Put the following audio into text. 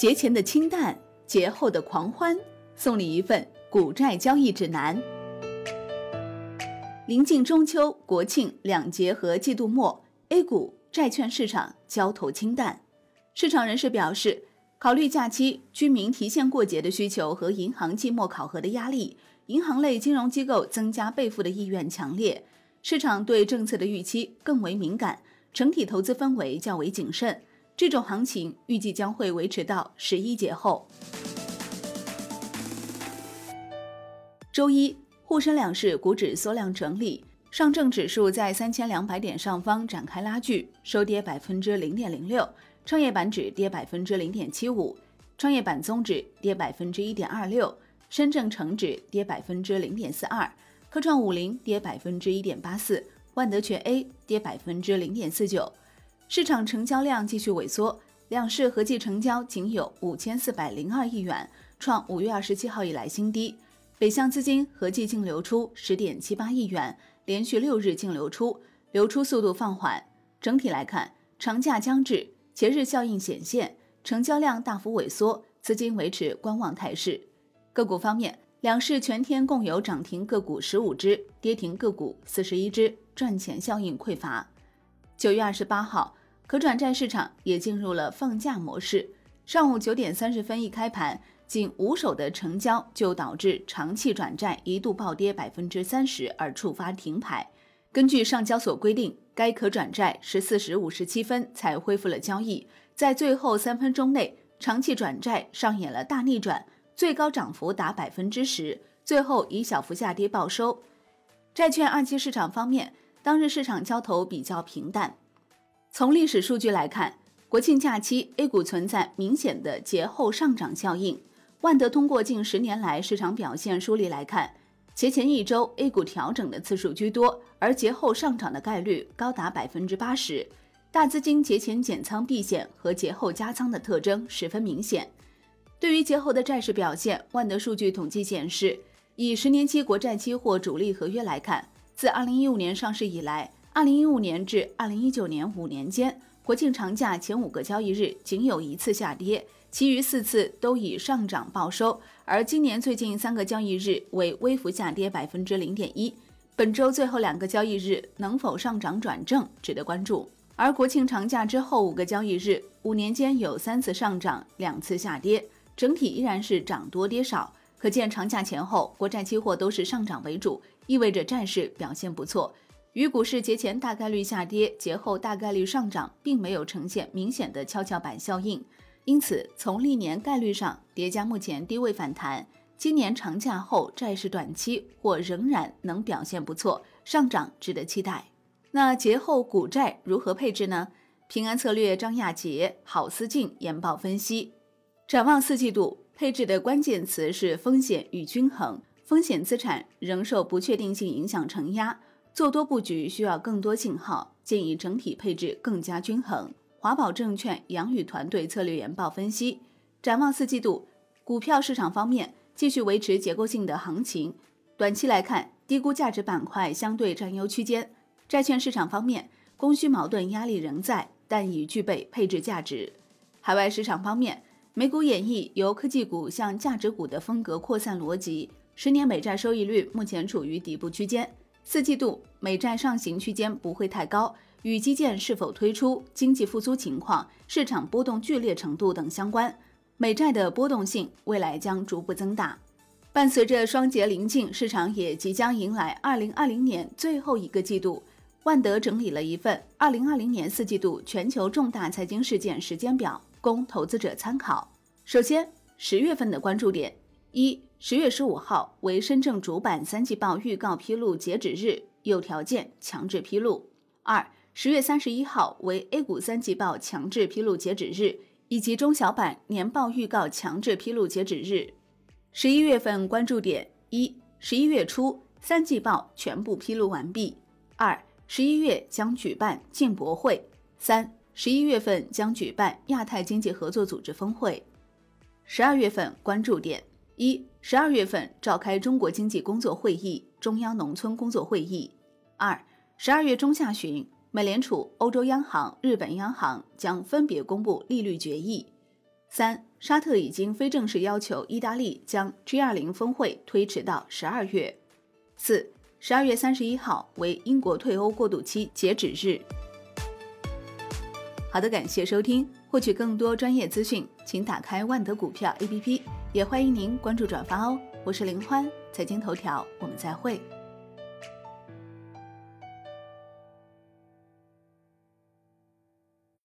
节前的清淡，节后的狂欢，送你一份股债交易指南。临近中秋、国庆两节和季度末，A 股债券市场交投清淡。市场人士表示，考虑假期居民提现过节的需求和银行季末考核的压力，银行类金融机构增加备付的意愿强烈。市场对政策的预期更为敏感，整体投资氛围较为谨慎。这种行情预计将会维持到十一节后。周一，沪深两市股指缩量整理，上证指数在三千两百点上方展开拉锯，收跌百分之零点零六；创业板指跌百分之零点七五，创业板综指跌百分之一点二六，深证成指跌百分之零点四二，科创五零跌百分之一点八四，万德全 A 跌百分之零点四九。市场成交量继续萎缩，两市合计成交仅有五千四百零二亿元，创五月二十七号以来新低。北向资金合计净流出十点七八亿元，连续六日净流出，流出速度放缓。整体来看，长假将至，节日效应显现，成交量大幅萎缩，资金维持观望态势。个股方面，两市全天共有涨停个股十五只，跌停个股四十一只，赚钱效应匮乏。九月二十八号。可转债市场也进入了放假模式。上午九点三十分一开盘，仅五手的成交就导致长期转债一度暴跌百分之三十，而触发停牌。根据上交所规定，该可转债十四时五十七分才恢复了交易，在最后三分钟内，长期转债上演了大逆转，最高涨幅达百分之十，最后以小幅下跌报收。债券二期市场方面，当日市场交投比较平淡。从历史数据来看，国庆假期 A 股存在明显的节后上涨效应。万德通过近十年来市场表现梳理来看，节前一周 A 股调整的次数居多，而节后上涨的概率高达百分之八十。大资金节前减仓避险和节后加仓的特征十分明显。对于节后的债市表现，万德数据统计显示，以十年期国债期货主力合约来看，自二零一五年上市以来。二零一五年至二零一九年五年间，国庆长假前五个交易日仅有一次下跌，其余四次都以上涨报收。而今年最近三个交易日为微幅下跌百分之零点一，本周最后两个交易日能否上涨转正，值得关注。而国庆长假之后五个交易日，五年间有三次上涨，两次下跌，整体依然是涨多跌少。可见长假前后国债期货都是上涨为主，意味着债市表现不错。与股市节前大概率下跌，节后大概率上涨，并没有呈现明显的跷跷板效应。因此，从历年概率上叠加目前低位反弹，今年长假后债市短期或仍然能表现不错，上涨值得期待。那节后股债如何配置呢？平安策略张亚杰、郝思静研报分析，展望四季度配置的关键词是风险与均衡，风险资产仍受不确定性影响承压。做多布局需要更多信号，建议整体配置更加均衡。华宝证券杨宇团队策略研报分析，展望四季度股票市场方面继续维持结构性的行情，短期来看低估价值板块相对占优区间。债券市场方面供需矛盾压力仍在，但已具备配置价值。海外市场方面，美股演绎由科技股向价值股的风格扩散逻辑，十年美债收益率目前处于底部区间。四季度美债上行区间不会太高，与基建是否推出、经济复苏情况、市场波动剧烈程度等相关。美债的波动性未来将逐步增大。伴随着双节临近，市场也即将迎来二零二零年最后一个季度。万德整理了一份二零二零年四季度全球重大财经事件时间表，供投资者参考。首先，十月份的关注点一。十月十五号为深圳主板三季报预告披露截止日，有条件强制披露。二、十月三十一号为 A 股三季报强制披露截止日，以及中小板年报预告强制披露截止日。十一月份关注点：一、十一月初三季报全部披露完毕；二、十一月将举办进博会；三、十一月份将举办亚太经济合作组织峰会。十二月份关注点。一、十二月份召开中国经济工作会议、中央农村工作会议。二、十二月中下旬，美联储、欧洲央行、日本央行将分别公布利率决议。三，沙特已经非正式要求意大利将 G20 峰会推迟到十二月。四，十二月三十一号为英国退欧过渡期截止日。好的，感谢收听。获取更多专业资讯，请打开万德股票 APP，也欢迎您关注转发哦。我是林欢，财经头条，我们再会。